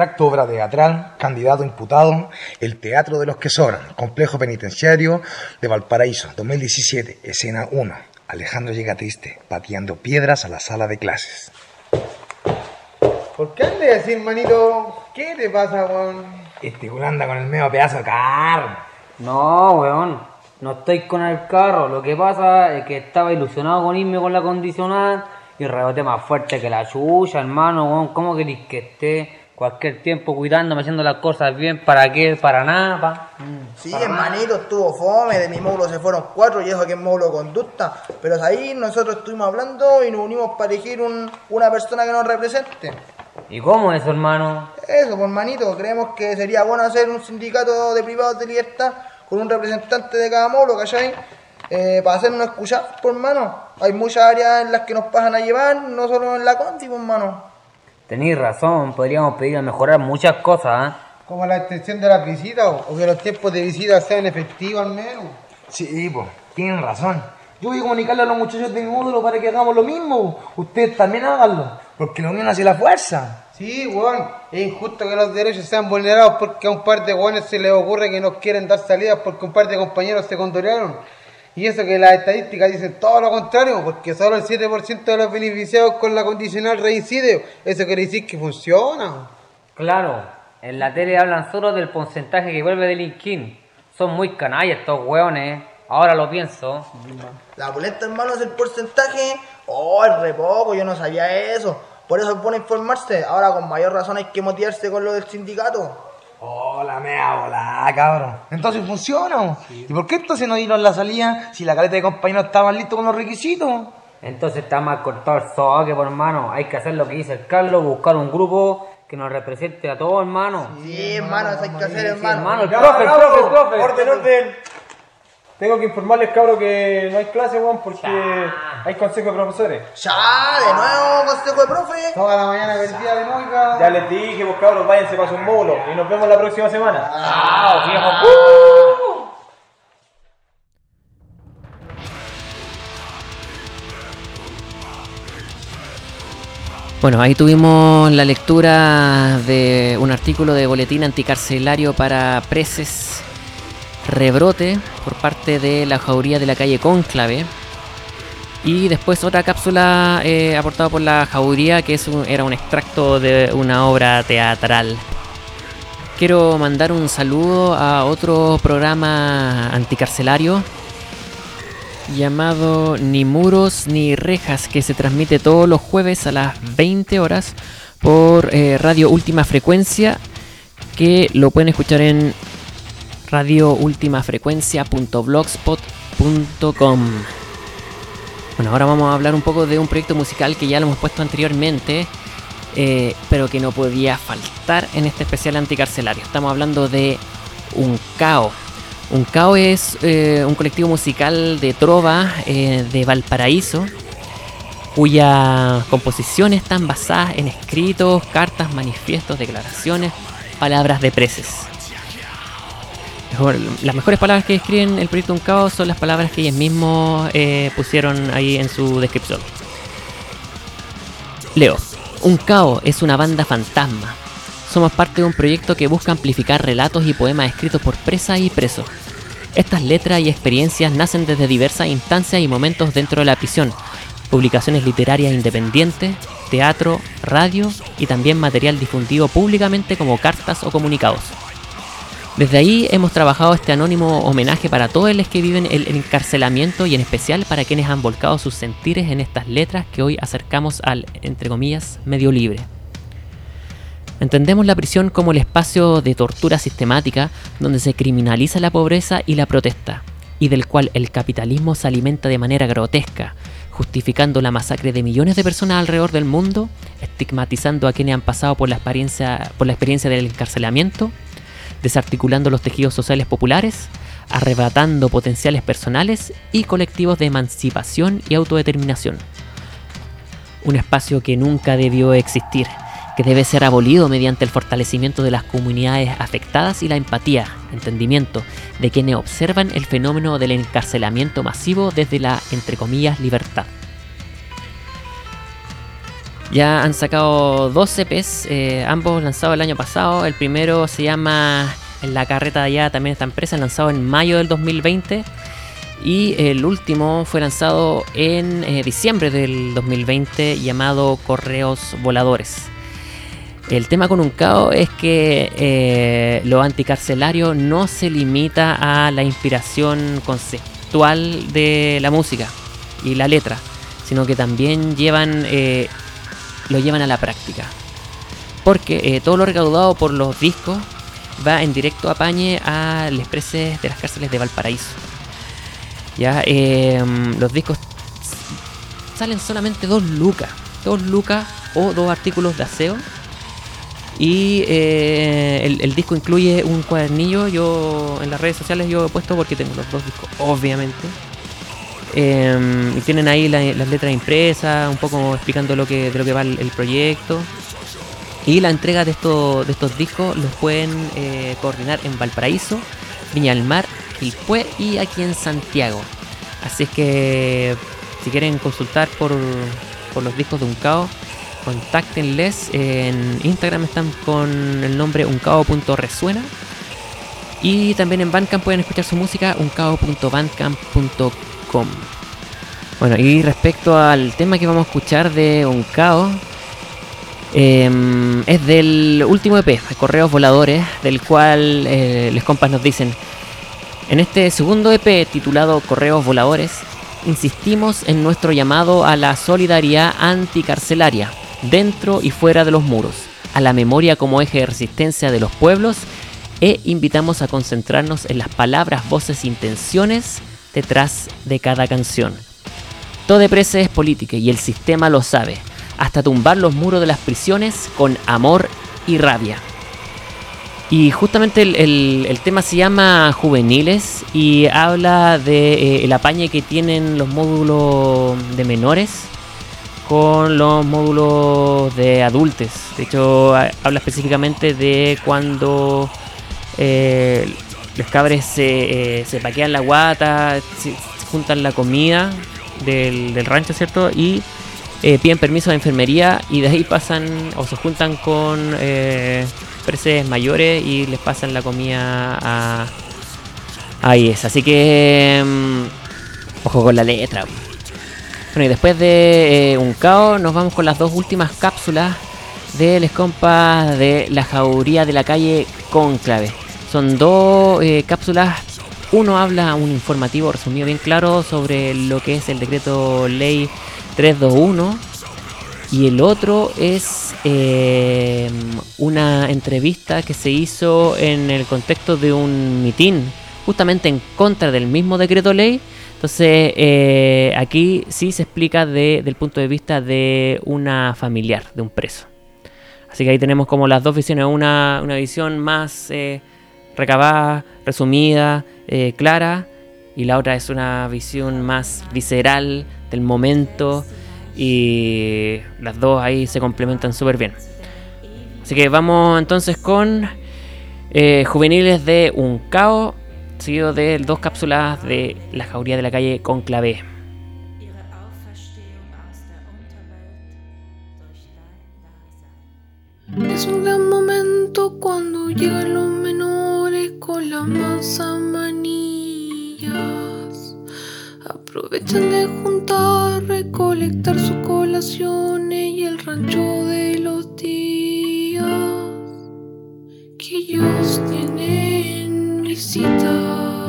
Extracto obra teatral, candidato imputado, El Teatro de los que Sobran, Complejo Penitenciario de Valparaíso, 2017, escena 1. Alejandro llega triste, pateando piedras a la sala de clases. ¿Por qué andas así, hermanito? ¿Qué te pasa, weón? Este weón anda con el medio pedazo de carro. No, weón. No estoy con el carro. Lo que pasa es que estaba ilusionado con irme con la condicional y reboté más fuerte que la chucha, hermano, weón. ¿Cómo querés que esté cualquier tiempo cuidándome, haciendo las cosas bien? ¿Para qué? Para nada, pa. Sí, Para nada. hermanito, estuvo fome, de mi módulo se fueron cuatro y eso que es módulo de conducta. Pero ahí nosotros estuvimos hablando y nos unimos para elegir un- una persona que nos represente. ¿Y cómo es eso, hermano? Eso, pues hermanito, creemos que sería bueno hacer un sindicato de privados de libertad con un representante de cada módulo, ¿cachai? Eh, para hacernos escuchar, pues hermano. Hay muchas áreas en las que nos pasan a llevar, no solo en la conti, pues hermano. Tenéis razón, podríamos pedir a mejorar muchas cosas, ¿eh? Como la extensión de las visitas o, o que los tiempos de visita sean efectivos al menos. Sí, pues, tienen razón. Yo voy a comunicarle a los muchachos de mi módulo para que hagamos lo mismo. Ustedes también háganlo. Porque la unión hace la fuerza. Sí, weón, es injusto que los derechos sean vulnerados porque a un par de weones se les ocurre que nos quieren dar salidas porque un par de compañeros se condorearon. Y eso que las estadísticas dicen todo lo contrario, porque solo el 7% de los beneficiados con la condicional reincide. Eso quiere decir que funciona. Claro, en la tele hablan solo del porcentaje que vuelve del Inquín. Son muy canallas estos hueones, ahora lo pienso. La boleta, hermano, es el porcentaje. Oh, es re poco, yo no sabía eso. Por eso es bueno informarse. Ahora con mayor razón hay que motivarse con lo del sindicato. Oh, la mea volada, cabrón. Entonces funciona. ¿Y por qué entonces no dieron la salida si la caleta de compañeros estaban listos con los requisitos? Entonces está mal cortado el soque, por hermano. Hay que hacer lo que dice el Carlos, buscar un grupo que nos represente a todos, hermano. Sí, hermano, eso hay que hacer, Sí, hermano. hermano, el profe, el profe, el profe. Orden, orden. Tengo que informarles, cabros, que no hay clase, weón, porque hay consejo de profesores. Ya, de nuevo, consejo de profe. Toda la mañana perdida de nuevo. Ya les dije, pues cabros, váyanse para su módulo y nos vemos la próxima semana. Chao, viejo. Bueno, ahí tuvimos la lectura de un artículo de boletín anticarcelario para preses rebrote por parte de la jauría de la calle Cónclave. Y después otra cápsula eh, aportada por la jauría que es un- era un extracto de una obra teatral. Quiero mandar un saludo a otro programa anticarcelario llamado Ni Muros ni Rejas que se transmite todos los jueves a las 20 horas por eh, Radio Última Frecuencia que lo pueden escuchar en radioultimafrecuencia.blogspot.com Bueno, ahora vamos a hablar un poco de un proyecto musical que ya lo hemos puesto anteriormente eh, pero que no podía faltar en este especial anticarcelario. Estamos hablando de Un Cao. Un Cao es eh, un colectivo musical de trova eh, de Valparaíso, cuyas composiciones están basadas en escritos, cartas, manifiestos, declaraciones, palabras de preces. Las mejores palabras que describen el proyecto Un Cao son las palabras que ellos mismos eh, pusieron ahí en su descripción. Leo, Un Cao es una banda fantasma. Somos parte de un proyecto que busca amplificar relatos y poemas escritos por presas y presos. Estas letras y experiencias nacen desde diversas instancias y momentos dentro de la prisión, publicaciones literarias independientes, teatro, radio y también material difundido públicamente como cartas o comunicados. Desde ahí hemos trabajado este anónimo homenaje para todos los que viven el encarcelamiento y en especial para quienes han volcado sus sentires en estas letras que hoy acercamos al, entre comillas, medio libre. Entendemos la prisión como el espacio de tortura sistemática donde se criminaliza la pobreza y la protesta, y del cual el capitalismo se alimenta de manera grotesca, justificando la masacre de millones de personas alrededor del mundo, estigmatizando a quienes han pasado por la experiencia, por la experiencia del encarcelamiento, desarticulando los tejidos sociales populares, arrebatando potenciales personales y colectivos de emancipación y autodeterminación. Un espacio que nunca debió existir, que debe ser abolido mediante el fortalecimiento de las comunidades afectadas y la empatía, entendimiento de quienes observan el fenómeno del encarcelamiento masivo desde la, entre comillas, libertad. Ya han sacado dos EPs, eh, ambos lanzados el año pasado. El primero se llama la carreta de allá, también esta empresa, lanzado en mayo del 2020. Y el último fue lanzado en eh, diciembre del 2020 llamado Correos Voladores. El tema con un cao es que eh, lo anticarcelario no se limita a la inspiración conceptual de la música y la letra, sino que también llevan, eh, lo llevan a la práctica. Porque eh, todo lo recaudado por los discos va en directo apañe a las preses de las cárceles de Valparaíso. Ya, eh, los discos salen solamente dos lucas, dos lucas o dos artículos de aseo. Y eh, el, el disco incluye un cuadernillo. Yo en las redes sociales yo he puesto porque tengo los dos discos, obviamente. Eh, y tienen ahí la- las letras impresas, un poco explicando lo que, de lo que va el, proyecto. Y la entrega de estos, de estos discos los pueden eh, coordinar en Valparaíso, Viña del Mar, y aquí en Santiago. Así es que si quieren consultar por, por los discos de Uncao, contáctenles. En Instagram están con el nombre uncao.resuena. Y también en Bandcamp pueden escuchar su música uncao.bandcamp.com. Bueno, y respecto al tema que vamos a escuchar de Uncao, Em, es del último EP, Correos Voladores, del cual eh, les compas nos dicen, en este segundo EP titulado Correos Voladores, insistimos en nuestro llamado a la solidaridad anticarcelaria, dentro y fuera de los muros, a la memoria como eje de resistencia de los pueblos e invitamos a concentrarnos en las palabras, voces e intenciones detrás de cada canción. Todo de presa es política y el sistema lo sabe, hasta tumbar los muros de las prisiones con amor y rabia. Y justamente el, tema se llama Juveniles y habla de eh, el apañe que tienen los módulos de menores con los módulos de adultos. De hecho, ha- habla específicamente de cuando eh, los cabres se, eh, se paquean la guata, se, juntan la comida del, rancho, ¿cierto? Y eh, piden permiso de enfermería y de ahí pasan o se juntan con eh, preses mayores y les pasan la comida a, a IES. Así que, mm, ojo con la letra. Bueno, y después de eh, un caos, nos vamos con las dos últimas cápsulas de Les Compas de la Jauría de la calle Cónclave. Son dos eh, cápsulas. Uno habla un informativo resumido bien claro sobre lo que es el decreto ley 321. Y el otro es eh, una entrevista que se hizo en el contexto de un mitin, justamente en contra del mismo decreto ley. Entonces, eh, aquí sí se explica de- del punto de vista de una familiar, de un preso. Así que ahí tenemos como las dos visiones, una, una visión más recabada, resumida, eh, y la otra es una visión más visceral del momento, y las dos ahí se complementan súper bien. Así que vamos entonces con eh, Juveniles de Un Cao, seguido de dos cápsulas de La Jauría de la calle Conclave. Es un gran momento cuando llegan los menores con las manzanillas. Aprovechan de juntar, recolectar sus colaciones y el rancho de los días. Que ellos tienen visita.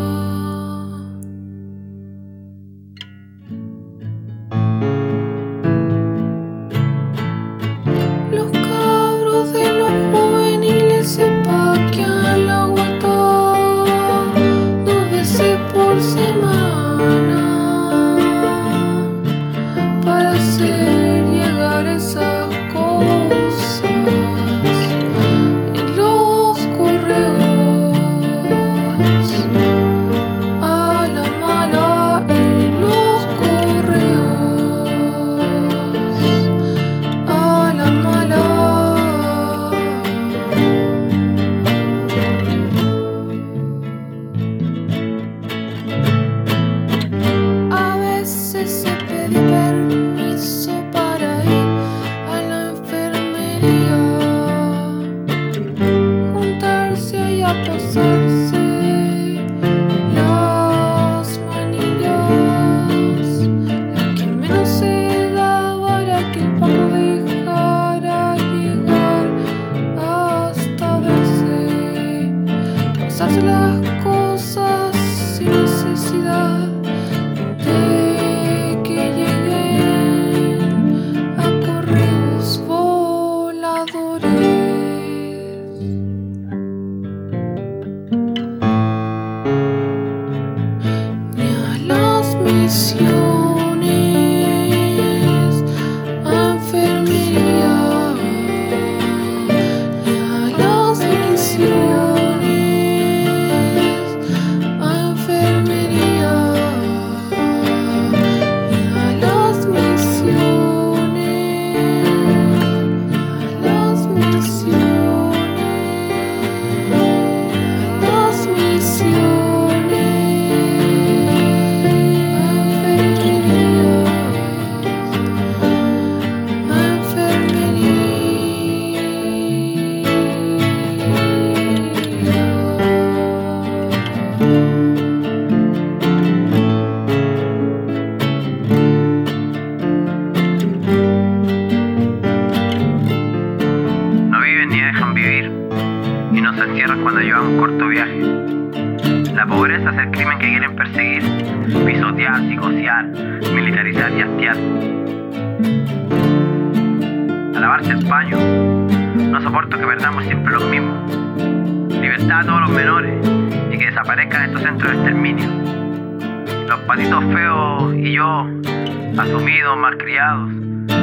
Malcriados,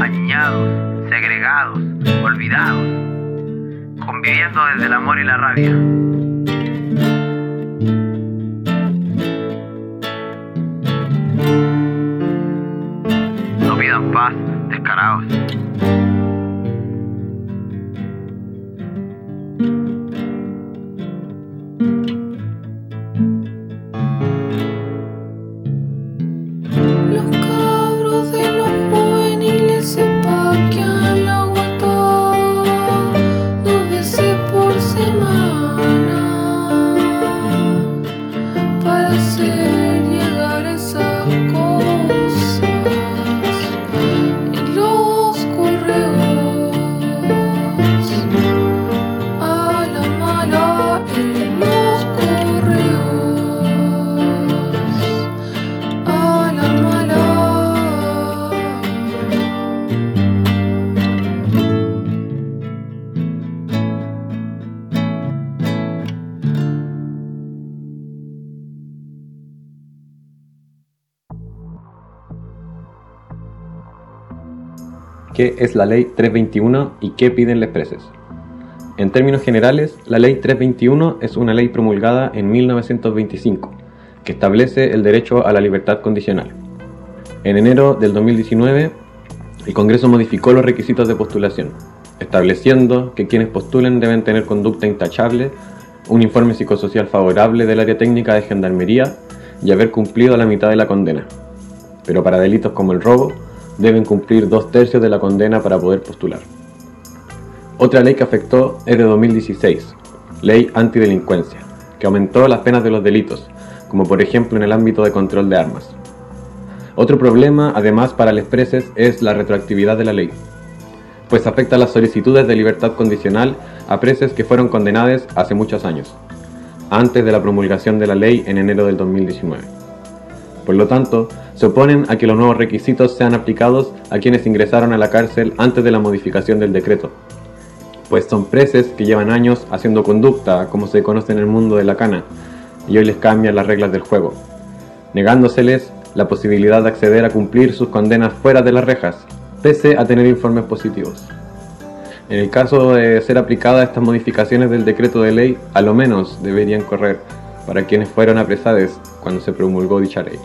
añiñados, segregados, olvidados, conviviendo desde el amor y la rabia. ¿Qué es la Ley 321 y qué piden les preses? En términos generales, la Ley 321 es una ley promulgada en 1925 que establece el derecho a la libertad condicional. En enero del 2019, el Congreso modificó los requisitos de postulación, estableciendo que quienes postulen deben tener conducta intachable, un informe psicosocial favorable del área técnica de Gendarmería y haber cumplido la mitad de la condena. Pero para delitos como el robo, deben cumplir dos tercios de la condena para poder postular. Otra ley que afectó es de 2016, Ley Antidelincuencia, que aumentó las penas de los delitos, como por ejemplo en el ámbito de control de armas. Otro problema, además, para los preses es la retroactividad de la ley, pues afecta las solicitudes de libertad condicional a presos que fueron condenados hace muchos años, antes de la promulgación de la ley en enero del 2019. Por lo tanto, se oponen a que los nuevos requisitos sean aplicados a quienes ingresaron a la cárcel antes de la modificación del decreto, pues son presos que llevan años haciendo conducta, como se conoce en el mundo de la cana, y hoy les cambian las reglas del juego, negándoseles la posibilidad de acceder a cumplir sus condenas fuera de las rejas, pese a tener informes positivos. En el caso de ser aplicadas estas modificaciones del decreto de ley, a lo menos deberían correr para quienes fueron apresados cuando se promulgó dicha ley.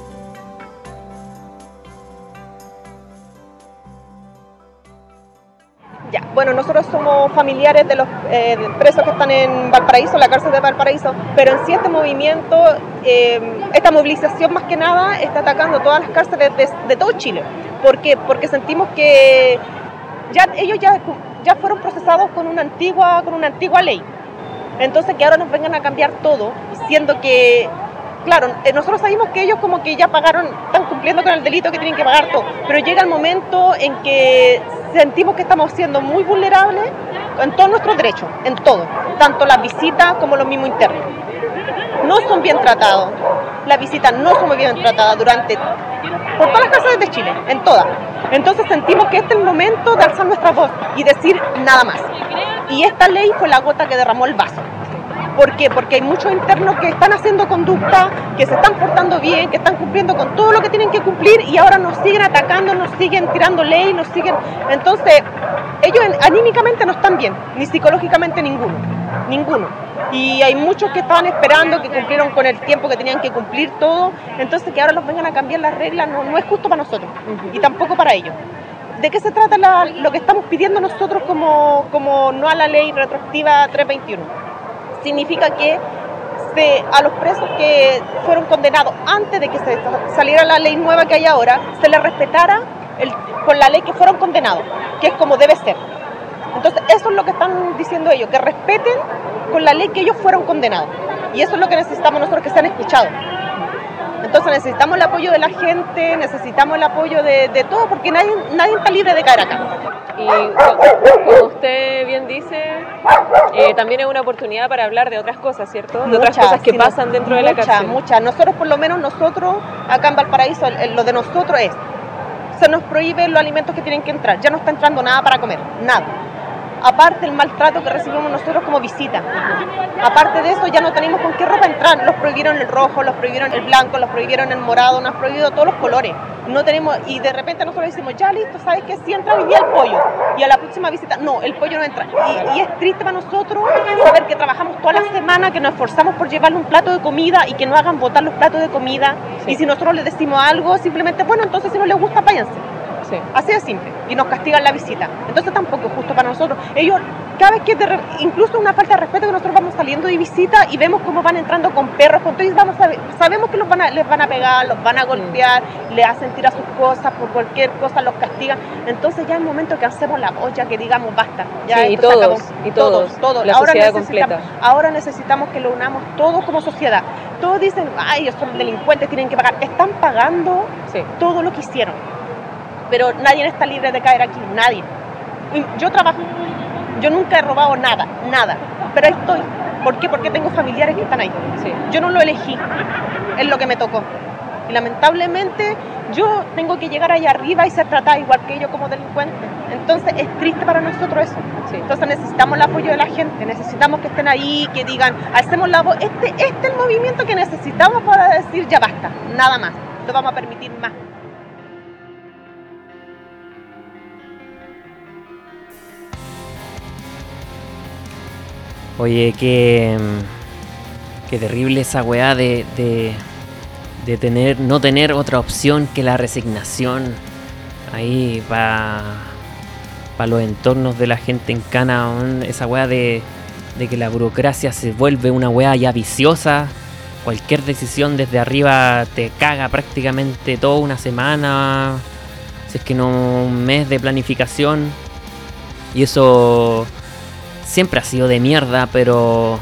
Ya, bueno, nosotros somos familiares de los eh, presos que están en Valparaíso, la cárcel de Valparaíso, pero en sí este movimiento, eh, esta movilización más que nada está atacando todas las cárceles de, todo Chile. ¿Por qué? Porque sentimos que ya, ellos ya, ya fueron procesados con una, antigua, con una antigua ley. Entonces que ahora nos vengan a cambiar todo, siendo que, claro, eh, nosotros sabemos que ellos como que ya pagaron, están cumpliendo con el delito que tienen que pagar todo, pero llega el momento en que sentimos que estamos siendo muy vulnerables en todos nuestros derechos, en todo, tanto las visitas como los mismos internos. No son bien tratados, las visitas no son muy bien tratadas durante, por todas las cárceles de Chile, en todas. Entonces sentimos que este es el momento de alzar nuestra voz y decir nada más. Y esta ley fue la gota que derramó el vaso. ¿Por qué? Porque hay muchos internos que están haciendo conducta, que se están portando bien, que están cumpliendo con todo lo que tienen que cumplir y ahora nos siguen atacando, nos siguen tirando ley, nos siguen... Entonces, ellos anímicamente no están bien, ni psicológicamente ninguno, ninguno. Y hay muchos que estaban esperando, que cumplieron con el tiempo que tenían que cumplir todo, entonces que ahora los vengan a cambiar las reglas no, es justo para nosotros y tampoco para ellos. ¿De qué se trata lo que estamos pidiendo nosotros como no a la ley retroactiva 321? Significa que a los presos que fueron condenados antes de que saliera la ley nueva que hay ahora, se les respetara con la ley que fueron condenados, que es como debe ser. Entonces, eso es lo que están diciendo ellos, que respeten con la ley que ellos fueron condenados. Y eso es lo que necesitamos nosotros, que sean escuchados. Entonces necesitamos el apoyo de la gente, necesitamos el apoyo de, de todo, porque nadie, nadie está libre de caer acá. Y co- como usted bien dice, eh, también es una oportunidad para hablar de otras cosas, ¿cierto? De otras cosas que pasan dentro de la muchas, cárcel. Muchas, Nosotros, por lo menos nosotros, acá en Valparaíso, lo de nosotros es, se nos prohíben los alimentos que tienen que entrar, ya no está entrando nada para comer, nada. Aparte el maltrato que recibimos nosotros como visita. Aparte de eso ya no tenemos con qué ropa entrar. Los prohibieron el rojo, los prohibieron el blanco, los prohibieron el morado, nos han prohibido todos los colores. No tenemos, y de repente nosotros decimos, ya listo, ¿sabes qué? Sí entra hoy día el pollo. Y a la próxima visita, no, el pollo no entra. Y, y es triste para nosotros saber que trabajamos toda la semana, que nos esforzamos por llevarle un plato de comida y que no hagan botar los platos de comida. Y si nosotros les decimos algo, simplemente, bueno, entonces si no les gusta, váyanse. Así de simple. Y nos castigan la visita. Entonces tampoco es justo para nosotros. Ellos, cada vez que, incluso una falta de respeto que nosotros vamos saliendo de visita y vemos cómo van entrando con perros, con todo, y vamos a sabemos que los van a, les van a pegar, los van a golpear, le hacen tirar sus cosas, por cualquier cosa los castigan. Entonces ya es el momento que hacemos la olla, que digamos basta. Ya Sí, y todos, acabó. y todos, todos. la ahora, sociedad completa. ahora necesitamos que lo unamos todos como sociedad. Todos dicen, ay, ellos son delincuentes, tienen que pagar. Están pagando todo lo que hicieron pero nadie está libre de caer aquí, nadie. Yo trabajo, yo nunca he robado nada, nada, pero ahí estoy. ¿Por qué? Porque tengo familiares que están ahí. Yo no lo elegí, es lo que me tocó. Y lamentablemente yo tengo que llegar allá arriba y ser tratada igual que ellos como delincuente. Entonces es triste para nosotros eso. Entonces necesitamos el apoyo de la gente, necesitamos que estén ahí, que digan, hacemos la voz. Este, este es el movimiento que necesitamos para decir ya basta, nada más, no vamos a permitir más. Oye, qué, qué terrible esa weá de, de, de tener, no tener otra opción que la resignación ahí para los entornos de la gente en Cana. Esa weá de, de que la burocracia se vuelve una weá ya viciosa. Cualquier decisión desde arriba te caga prácticamente toda una semana. Si es que no un mes de planificación. Y eso siempre ha sido de mierda, pero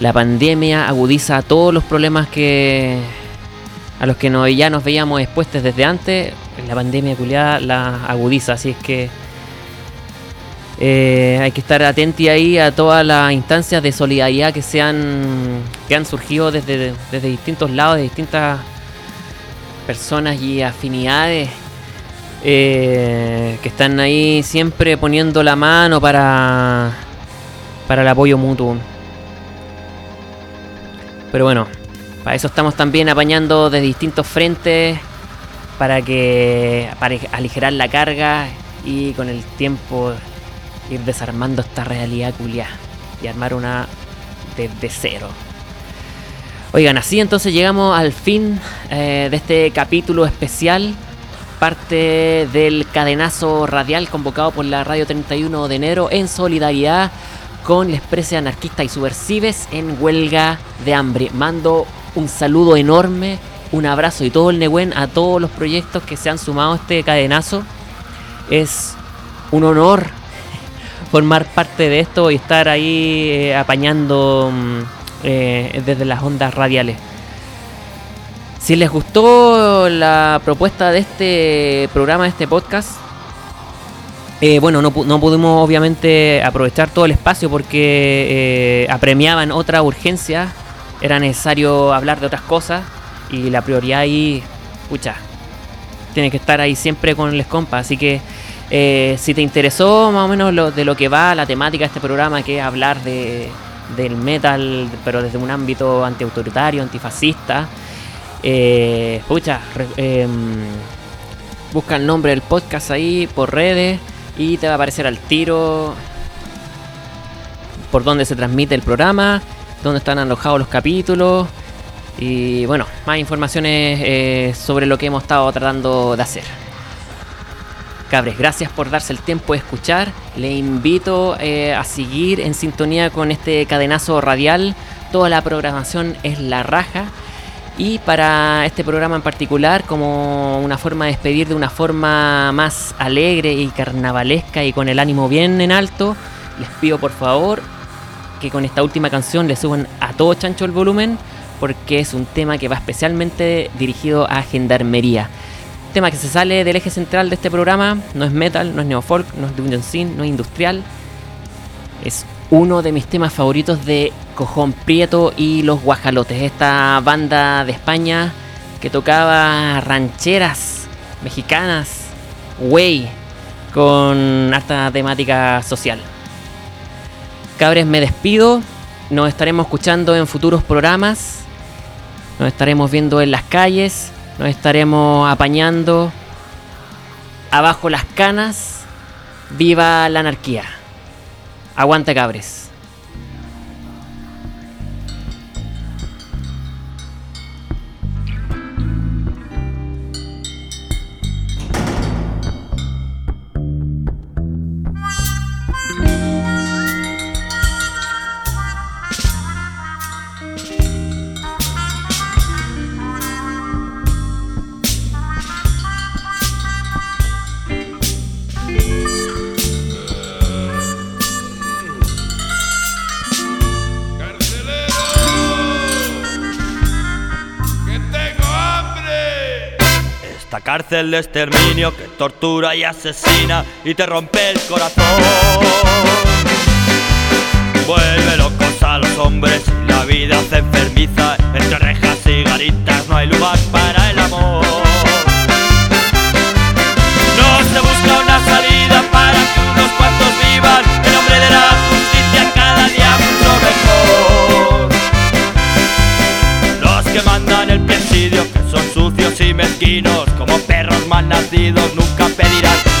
la pandemia agudiza todos los problemas que a los que no- ya nos veíamos expuestos desde antes. La pandemia culiada la agudiza, así es que eh, hay que estar atentos ahí a todas las instancias de solidaridad que se han, que han surgido desde, desde distintos lados, de distintas personas y afinidades eh, que están ahí siempre poniendo la mano para, para el apoyo mutuo. Pero bueno, para eso estamos también apañando de distintos frentes para que para aligerar la carga y con el tiempo ir desarmando esta realidad culia y armar una desde cero. Oigan, así entonces llegamos al fin eh, de este capítulo especial, parte del cadenazo radial convocado por la Radio 31 de enero en solidaridad con la expresa anarquista y subversives en huelga de hambre. Mando un saludo enorme, un abrazo y todo el Nehuen a todos los proyectos que se han sumado a este cadenazo. Es un honor formar parte de esto y estar ahí eh, apañando mm, eh, desde las ondas radiales. Si les gustó la propuesta de este programa, de este podcast, eh, bueno, no, no pudimos obviamente aprovechar todo el espacio porque eh, apremiaban otra urgencia, era necesario hablar de otras cosas y la prioridad ahí, pucha, tiene que estar ahí siempre con les compas. Así que eh, si te interesó más o menos lo, de lo que va la temática de este programa, que es hablar de, del metal, pero desde un ámbito antiautoritario, antifascista, eh, em, busca el nombre del podcast ahí por redes y te va a aparecer al tiro por donde se transmite el programa, donde están alojados los capítulos y bueno, más informaciones eh, sobre lo que hemos estado tratando de hacer. Cabres, gracias por darse el tiempo de escuchar. Le invito eh, a seguir en sintonía con este cadenazo radial. Toda la programación es la raja. Y para este programa en particular, como una forma de despedir de una forma más alegre y carnavalesca y con el ánimo bien en alto, les pido por favor que con esta última canción le suban a todo chancho el volumen, porque es un tema que va especialmente dirigido a gendarmería. Tema que se sale del eje central de este programa, no es metal, no es neofolk, no es dungeon scene, no es industrial. Es uno de mis temas favoritos de Cojón Prieto y Los Guajalotes, esta banda de España que tocaba rancheras mexicanas, güey, con harta temática social. Cabres, me despido. Nos estaremos escuchando en futuros programas. Nos estaremos viendo en las calles. Nos estaremos apañando. Abajo las canas. Viva la anarquía. Aguante cabres. De exterminio que tortura y asesina y te rompe el corazón. Vuelve locos a los hombres la vida se enfermiza. Entre rejas y garitas no hay lugar para el amor. No se busca una salida para que unos cuantos vivan en nombre de la justicia cada día mucho mejor. Los que mandan el presidio, son sucios y mezquinos, mal nacidos, nunca pedirán